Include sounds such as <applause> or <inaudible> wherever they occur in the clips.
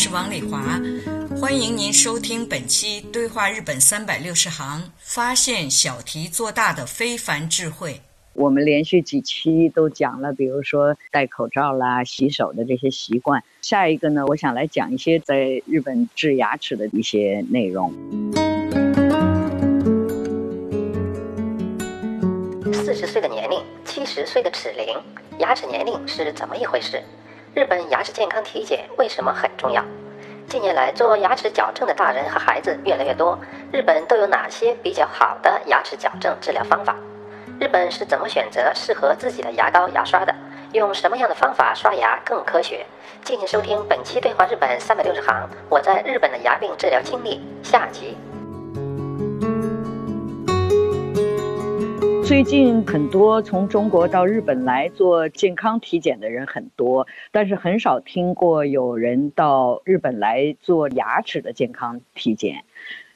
是王丽华，欢迎您收听本期《对话日本三百六十行》，发现小题做大的非凡智慧。我们连续几期都讲了，比如说戴口罩啦、洗手的这些习惯。下一个呢，我想来讲一些在日本治牙齿的一些内容。四十岁的年龄，七十岁的齿龄，牙齿年龄是怎么一回事？日本牙齿健康体检为什么很重要？近年来做牙齿矫正的大人和孩子越来越多，日本都有哪些比较好的牙齿矫正治疗方法？日本是怎么选择适合自己的牙膏、牙刷的？用什么样的方法刷牙更科学？敬请收听本期《对话日本三百六十行》，我在日本的牙病治疗经历下集。最近很多从中国到日本来做健康体检的人很多，但是很少听过有人到日本来做牙齿的健康体检。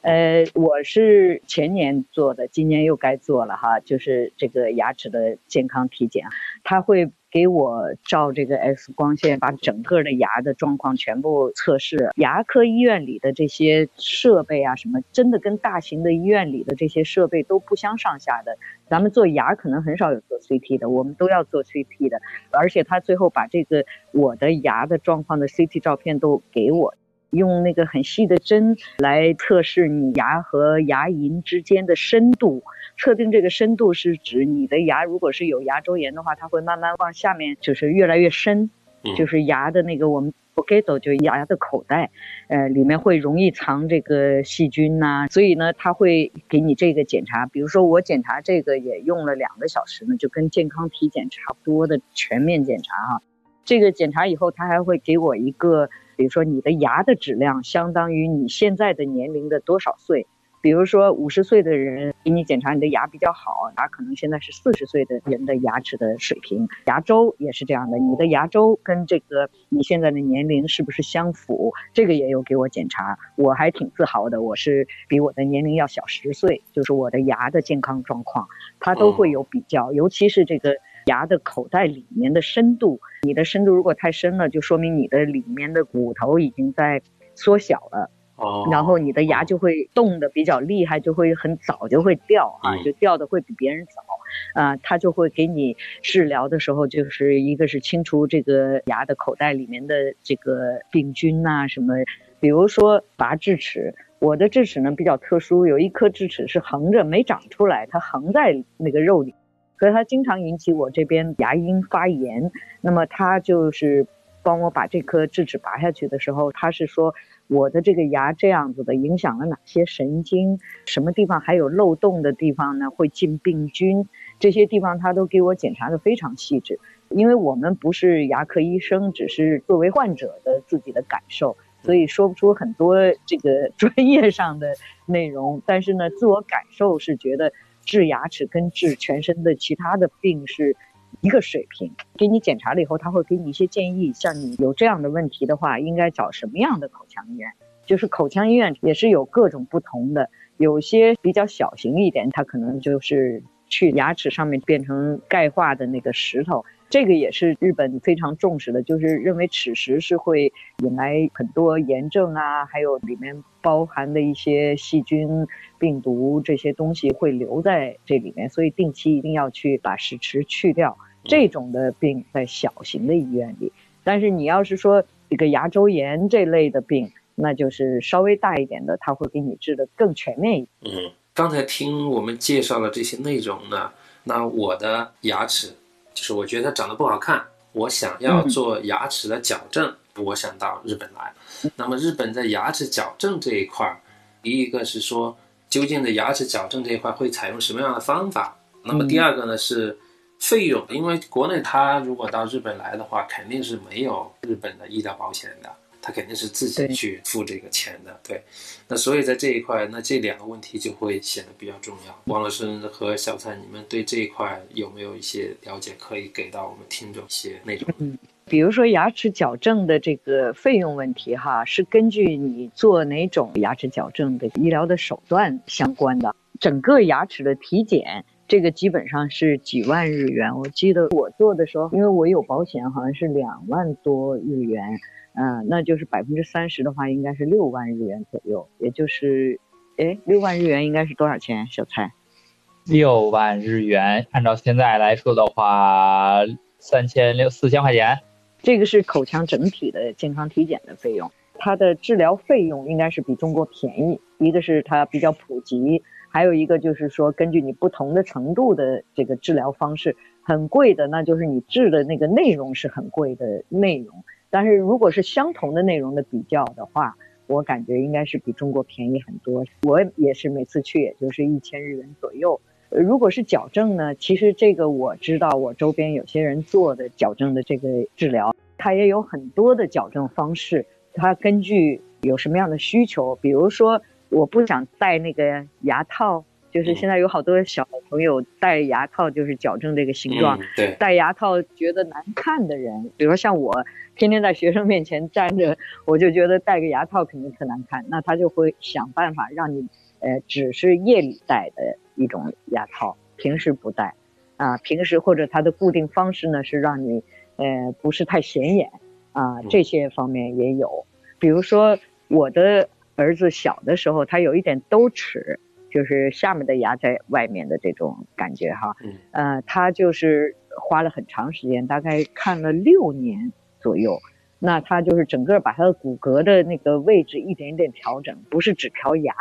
呃，我是前年做的，今年又该做了哈，就是这个牙齿的健康体检，它会。给我照这个 X 光线，把整个的牙的状况全部测试。牙科医院里的这些设备啊，什么真的跟大型的医院里的这些设备都不相上下的。咱们做牙可能很少有做 CT 的，我们都要做 CT 的。而且他最后把这个我的牙的状况的 CT 照片都给我，用那个很细的针来测试你牙和牙龈之间的深度。测定这个深度是指你的牙如果是有牙周炎的话，它会慢慢往下面就是越来越深，就是牙的那个我们 a t o 就牙的口袋，呃，里面会容易藏这个细菌呐，所以呢，他会给你这个检查。比如说我检查这个也用了两个小时呢，就跟健康体检差不多的全面检查哈。这个检查以后，他还会给我一个，比如说你的牙的质量相当于你现在的年龄的多少岁。比如说五十岁的人给你检查你的牙比较好，那可能现在是四十岁的人的牙齿的水平。牙周也是这样的，你的牙周跟这个你现在的年龄是不是相符？这个也有给我检查，我还挺自豪的，我是比我的年龄要小十岁，就是我的牙的健康状况，它都会有比较，尤其是这个牙的口袋里面的深度，你的深度如果太深了，就说明你的里面的骨头已经在缩小了。哦然后你的牙就会动的比较厉害，就会很早就会掉啊，就掉的会比别人早，啊，他就会给你治疗的时候，就是一个是清除这个牙的口袋里面的这个病菌呐什么，比如说拔智齿，我的智齿呢比较特殊，有一颗智齿是横着没长出来，它横在那个肉里，所以它经常引起我这边牙龈发炎，那么他就是帮我把这颗智齿拔下去的时候，他是说。我的这个牙这样子的，影响了哪些神经？什么地方还有漏洞的地方呢？会进病菌，这些地方他都给我检查的非常细致。因为我们不是牙科医生，只是作为患者的自己的感受，所以说不出很多这个 <laughs> 专业上的内容。但是呢，自我感受是觉得治牙齿跟治全身的其他的病是。一个水平，给你检查了以后，他会给你一些建议。像你有这样的问题的话，应该找什么样的口腔医院？就是口腔医院也是有各种不同的，有些比较小型一点，它可能就是去牙齿上面变成钙化的那个石头，这个也是日本非常重视的，就是认为齿石是会引来很多炎症啊，还有里面包含的一些细菌、病毒这些东西会留在这里面，所以定期一定要去把石齿去掉。这种的病在小型的医院里，但是你要是说这个牙周炎这类的病，那就是稍微大一点的，他会给你治的更全面一点。嗯，刚才听我们介绍了这些内容呢，那我的牙齿就是我觉得长得不好看，我想要做牙齿的矫正，我想到日本来。那么日本在牙齿矫正这一块儿，第一个是说，究竟的牙齿矫正这一块会采用什么样的方法？那么第二个呢是。费用，因为国内他如果到日本来的话，肯定是没有日本的医疗保险的，他肯定是自己去付这个钱的。对，那所以在这一块，那这两个问题就会显得比较重要。王老师和小蔡，你们对这一块有没有一些了解，可以给到我们听众一些内容？嗯，比如说牙齿矫正的这个费用问题，哈，是根据你做哪种牙齿矫正的医疗的手段相关的，整个牙齿的体检。这个基本上是几万日元，我记得我做的时候，因为我有保险，好像是两万多日元，嗯，那就是百分之三十的话，应该是六万日元左右，也就是，哎，六万日元应该是多少钱？小蔡，六万日元，按照现在来说的话，三千六四千块钱。这个是口腔整体的健康体检的费用，它的治疗费用应该是比中国便宜，一个是它比较普及。还有一个就是说，根据你不同的程度的这个治疗方式，很贵的，那就是你治的那个内容是很贵的内容。但是如果是相同的内容的比较的话，我感觉应该是比中国便宜很多。我也是每次去也就是一千日元左右。如果是矫正呢，其实这个我知道，我周边有些人做的矫正的这个治疗，它也有很多的矫正方式，它根据有什么样的需求，比如说。我不想戴那个牙套，就是现在有好多小朋友戴牙套，就是矫正这个形状。对，戴牙套觉得难看的人，比如说像我，天天在学生面前站着，我就觉得戴个牙套肯定特难看。那他就会想办法让你，呃，只是夜里戴的一种牙套，平时不戴。啊，平时或者它的固定方式呢是让你，呃，不是太显眼。啊，这些方面也有。比如说我的。儿子小的时候，他有一点兜齿，就是下面的牙在外面的这种感觉哈。嗯。呃，他就是花了很长时间，大概看了六年左右。那他就是整个把他的骨骼的那个位置一点一点调整，不是只调牙，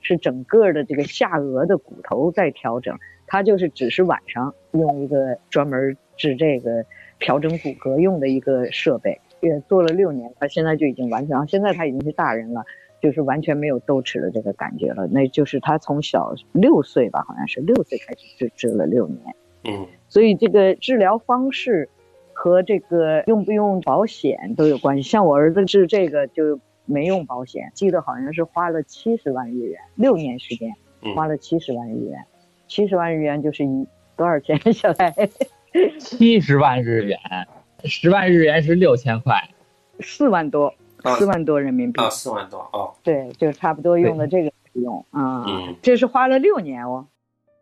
是整个的这个下颚的骨头在调整。他就是只是晚上用一个专门治这个调整骨骼用的一个设备，也做了六年，他现在就已经完全，现在他已经是大人了。就是完全没有兜齿的这个感觉了，那就是他从小六岁吧，好像是六岁开始治治了六年，嗯，所以这个治疗方式和这个用不用保险都有关系。像我儿子治这个就没用保险，记得好像是花了七十万日元，六年时间花了七十万日元，七十万日元就是一多少钱？<laughs> 小蔡，七十万日元，十万日元是六千块，四万多。四万多人民币啊，四万多哦，对，就差不多用的这个费用啊，这是花了六年哦。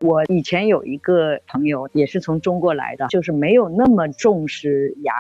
我以前有一个朋友也是从中国来的，就是没有那么重视牙，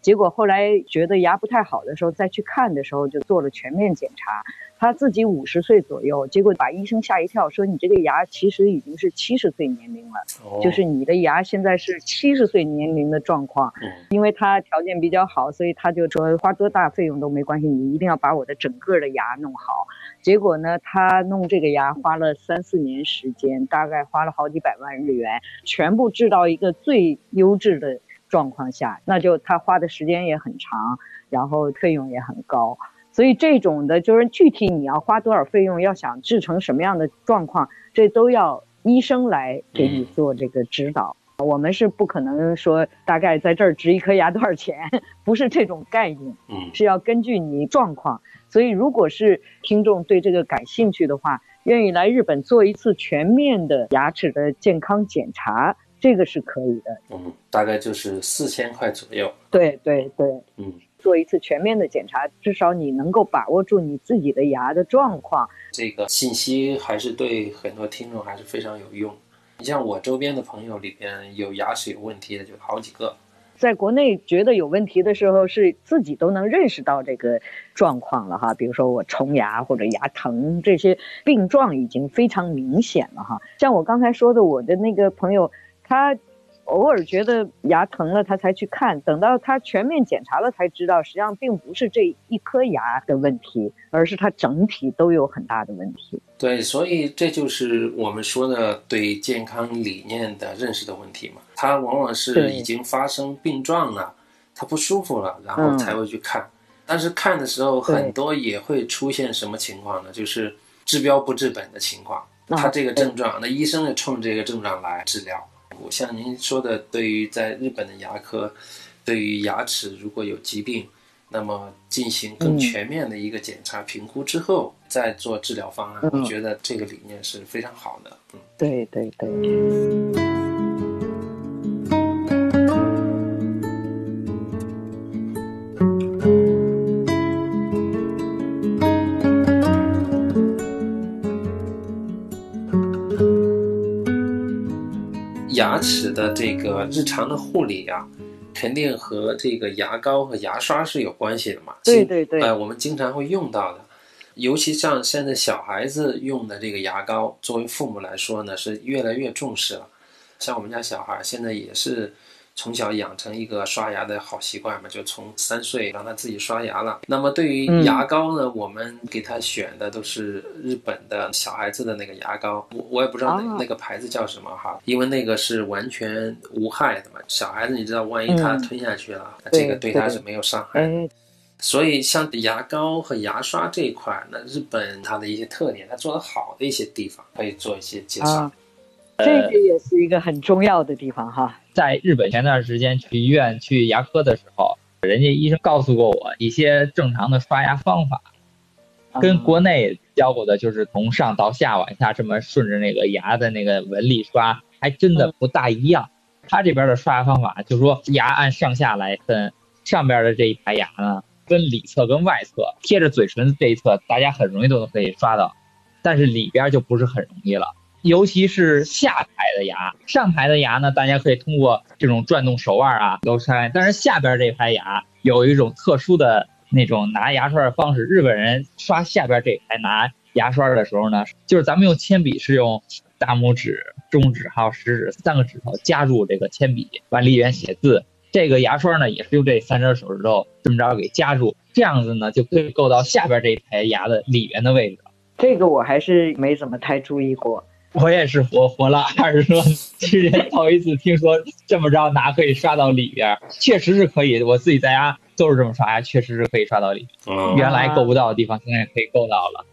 结果后来觉得牙不太好的时候，再去看的时候就做了全面检查。他自己五十岁左右，结果把医生吓一跳，说你这个牙其实已经是七十岁年龄了，就是你的牙现在是七十岁年龄的状况。因为他条件比较好，所以他就说花多大费用都没关系，你一定要把我的整个的牙弄好。结果呢，他弄这个牙花了三四年时间，大概花了好几百万日元，全部治到一个最优质的状况下，那就他花的时间也很长，然后费用也很高。所以这种的，就是具体你要花多少费用，要想治成什么样的状况，这都要医生来给你做这个指导。我们是不可能说大概在这儿植一颗牙多少钱，不是这种概念。嗯，是要根据你状况。所以如果是听众对这个感兴趣的话，愿意来日本做一次全面的牙齿的健康检查，这个是可以的。嗯，大概就是四千块左右。对对对，嗯。做一次全面的检查，至少你能够把握住你自己的牙的状况。这个信息还是对很多听众还是非常有用。你像我周边的朋友里边有牙齿有问题的就好几个。在国内觉得有问题的时候，是自己都能认识到这个状况了哈。比如说我虫牙或者牙疼这些病状已经非常明显了哈。像我刚才说的，我的那个朋友他。偶尔觉得牙疼了，他才去看，等到他全面检查了才知道，实际上并不是这一颗牙的问题，而是他整体都有很大的问题。对，所以这就是我们说的对健康理念的认识的问题嘛。他往往是已经发生病状了，他不舒服了，然后才会去看。但是看的时候，很多也会出现什么情况呢？就是治标不治本的情况。他这个症状，那医生也冲这个症状来治疗。像您说的，对于在日本的牙科，对于牙齿如果有疾病，那么进行更全面的一个检查评估之后，再做治疗方案，我觉得这个理念是非常好的。嗯，对对对。齿的这个日常的护理啊，肯定和这个牙膏和牙刷是有关系的嘛。对对对。呃，我们经常会用到的，尤其像现在小孩子用的这个牙膏，作为父母来说呢，是越来越重视了。像我们家小孩现在也是。从小养成一个刷牙的好习惯嘛，就从三岁让他自己刷牙了。那么对于牙膏呢，我们给他选的都是日本的小孩子的那个牙膏，我我也不知道那那个牌子叫什么哈，因为那个是完全无害的嘛。小孩子你知道，万一他吞下去了，这个对他是没有伤害。所以像牙膏和牙刷这一块，那日本它的一些特点，它做的好的一些地方，可以做一些介绍。这个也是一个很重要的地方哈。在日本前段时间去医院去牙科的时候，人家医生告诉过我一些正常的刷牙方法，跟国内教过的就是从上到下往下这么顺着那个牙的那个纹理刷，还真的不大一样。他这边的刷牙方法就是说牙按上下来分，上边的这一排牙呢，分里侧跟外侧，贴着嘴唇这一侧，大家很容易都能可以刷到，但是里边就不是很容易了。尤其是下排的牙，上排的牙呢，大家可以通过这种转动手腕啊都刷。但是下边这排牙有一种特殊的那种拿牙刷的方式。日本人刷下边这排拿牙刷的时候呢，就是咱们用铅笔是用大拇指、中指还有食指三个指头夹住这个铅笔往里边写字。这个牙刷呢也是用这三根手指头这么着给夹住，这样子呢就可以够到下边这排牙的里边的位置。这个我还是没怎么太注意过。我也是活活了 <laughs> 二十多年，头一次听说这么着拿可以刷到里边，确实是可以。我自己在家都是这么刷牙，确实是可以刷到里。原来够不到的地方，现在可以够到了。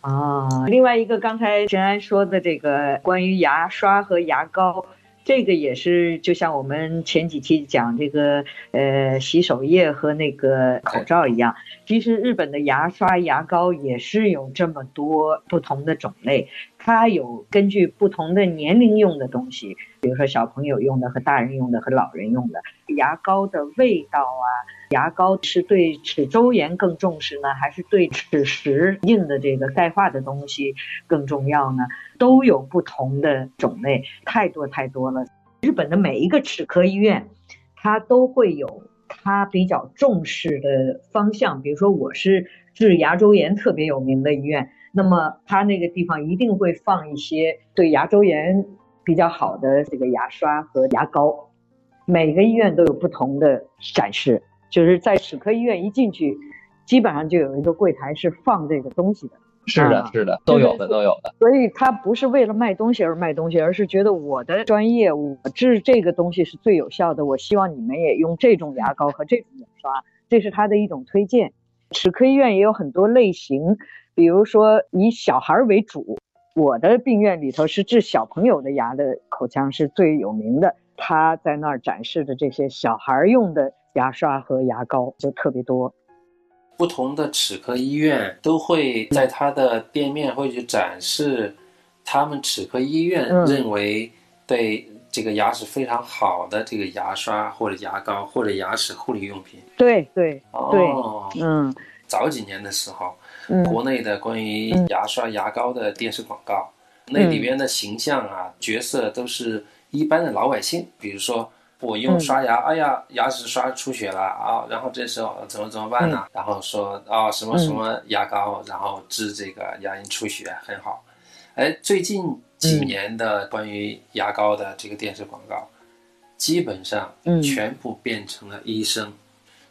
啊，另外一个刚才陈安说的这个关于牙刷和牙膏。这个也是，就像我们前几期讲这个呃洗手液和那个口罩一样，其实日本的牙刷、牙膏也是有这么多不同的种类，它有根据不同的年龄用的东西，比如说小朋友用的和大人用的和老人用的，牙膏的味道啊，牙膏是对齿周炎更重视呢，还是对齿石硬的这个钙化的东西更重要呢？都有不同的种类，太多太多了。日本的每一个齿科医院，它都会有它比较重视的方向。比如说，我是治牙周炎特别有名的医院，那么它那个地方一定会放一些对牙周炎比较好的这个牙刷和牙膏。每个医院都有不同的展示，就是在齿科医院一进去，基本上就有一个柜台是放这个东西的。是的，是的，都有的，都有的。所以他不是为了卖东西而卖东西，而是觉得我的专业，我治这个东西是最有效的。我希望你们也用这种牙膏和这种牙刷，这是他的一种推荐。齿科医院也有很多类型，比如说以小孩为主，我的病院里头是治小朋友的牙的口腔是最有名的，他在那儿展示的这些小孩用的牙刷和牙膏就特别多。不同的齿科医院都会在他的店面会去展示他们齿科医院认为对这个牙齿非常好的这个牙刷或者牙膏或者牙齿护理用品。对对对，嗯，早几年的时候，国内的关于牙刷牙膏的电视广告，那里边的形象啊角色都是一般的老百姓，比如说。我用刷牙，哎呀，牙齿刷出血了啊！然后这时候怎么怎么办呢？然后说啊，什么什么牙膏，然后治这个牙龈出血很好。哎，最近几年的关于牙膏的这个电视广告，基本上嗯全部变成了医生，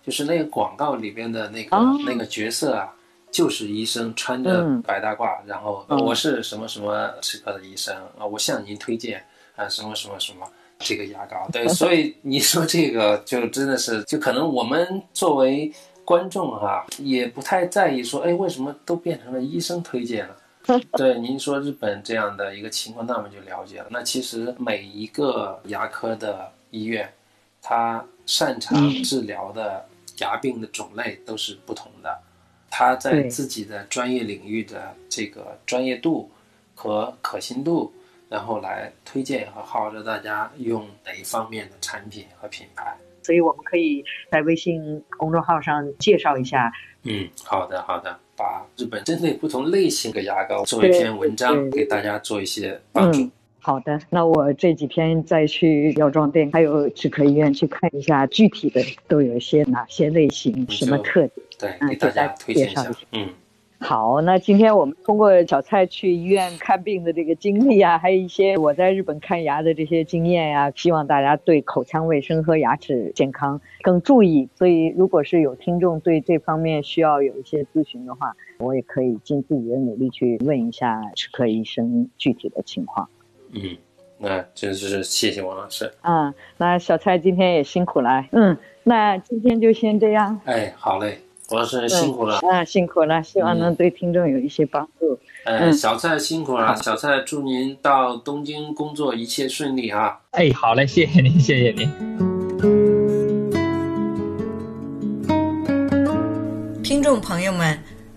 就是那个广告里边的那个、哦那个角色啊，就是医生穿着嗯白大褂，然后、嗯我是什么什么齿科的医生啊，我向您推荐啊什么什么什么。这个牙膏，对，所以 <laughs> 你说这个就真的是，就可能我们作为观众哈、也不太在意说，哎，为什么都变成了医生推荐了？<laughs> 对，您说日本这样的一个情况，那我们就了解了。那其实每一个牙科的医院，它擅长治疗的牙病的种类都是不同的，他在自己的专业领域的这个专业度和可信度，然后来推荐和号召大家用哪一方面的产品和品牌。所以我们可以在微信公众号上介绍一下。嗯，好的好的，把日本针对不同类型的牙膏做一篇文章，给大家做一些帮助。嗯，好的，那我这几天再去药妆店还有齿科医院去看一下，具体的都有一些哪些类型、什么特点。对，嗯给大家推荐一下介绍一下。嗯，好，那今天我们通过小蔡去医院看病的这个经历啊，还有一些我在日本看牙的这些经验呀、希望大家对口腔卫生和牙齿健康更注意。所以，如果是有听众对这方面需要有一些咨询的话，我也可以尽自己的努力去问一下齿科医生具体的情况。嗯，那真是谢谢王老师。啊，那小蔡今天也辛苦了，嗯，那今天就先这样。哎，好嘞，王老师辛苦了。啊，辛苦了，希望能嗯对听众有一些帮助。哎，嗯小蔡辛苦了，小蔡祝您到东京工作一切顺利啊！哎，好嘞，谢谢您，谢谢您。听众朋友们，